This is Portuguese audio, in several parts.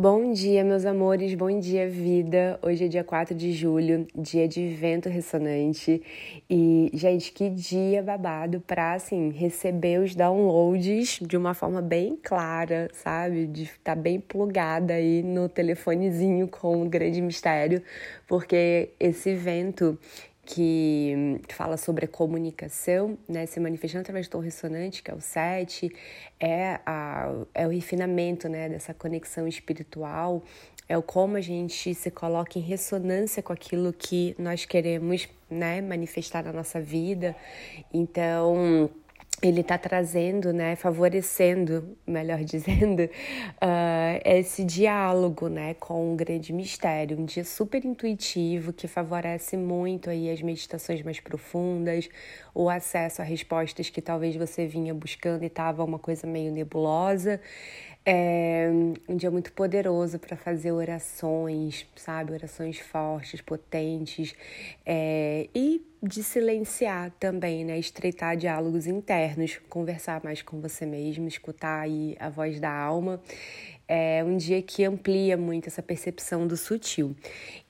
Bom dia, meus amores, bom dia, vida. Hoje é dia 4 de julho, dia de vento ressonante. E, gente, que dia babado pra, assim, receber os downloads de uma forma bem clara, sabe? De estar tá bem plugada aí no telefonezinho com o grande mistério, porque esse vento que fala sobre a comunicação, né, se manifestando através do tom ressonante, que é o 7, é, a, é o refinamento né, dessa conexão espiritual, é o como a gente se coloca em ressonância com aquilo que nós queremos né, manifestar na nossa vida. Então, ele está trazendo, né, favorecendo, melhor dizendo, uh, esse diálogo, né, com um grande mistério, um dia super intuitivo que favorece muito aí as meditações mais profundas, o acesso a respostas que talvez você vinha buscando e estava uma coisa meio nebulosa. É um dia muito poderoso para fazer orações, sabe? Orações fortes, potentes é, e de silenciar também, né? Estreitar diálogos internos, conversar mais com você mesmo, escutar aí a voz da alma. É um dia que amplia muito essa percepção do sutil.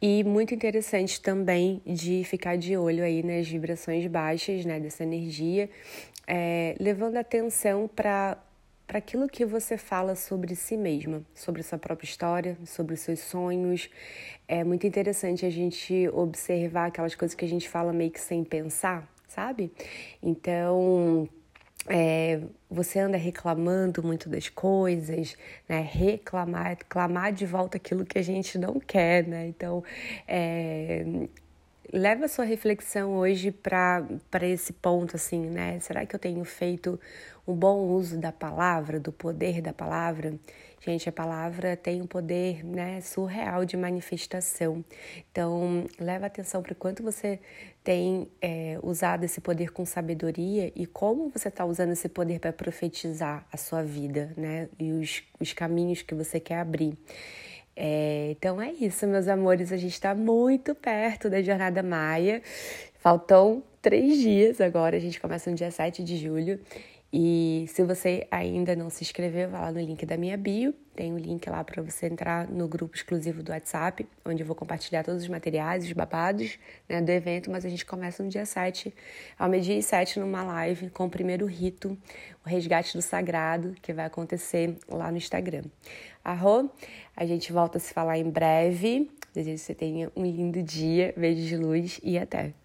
E muito interessante também de ficar de olho aí nas vibrações baixas, né? Dessa energia, é, levando atenção para para aquilo que você fala sobre si mesma, sobre sua própria história, sobre os seus sonhos. É muito interessante a gente observar aquelas coisas que a gente fala meio que sem pensar, sabe? Então, é, você anda reclamando muito das coisas, né? Reclamar, reclamar de volta aquilo que a gente não quer, né? Então, é, leva a sua reflexão hoje para esse ponto, assim, né? Será que eu tenho feito um bom uso da palavra, do poder da palavra? Gente, a palavra tem um poder né, surreal de manifestação. Então, leva atenção para quanto você tem é, usado esse poder com sabedoria e como você está usando esse poder para profetizar a sua vida, né? E os, os caminhos que você quer abrir. É, então é isso, meus amores. A gente está muito perto da Jornada Maia. Faltam três dias agora. A gente começa no dia 7 de julho. E se você ainda não se inscreveu, vá lá no link da minha bio. Tem um link lá para você entrar no grupo exclusivo do WhatsApp, onde eu vou compartilhar todos os materiais, os babados né, do evento. Mas a gente começa no dia 7, ao meio-dia e 7, numa live com o primeiro rito, o resgate do sagrado, que vai acontecer lá no Instagram. Arro, a gente volta a se falar em breve. Desejo que você tenha um lindo dia. Beijo de luz e até!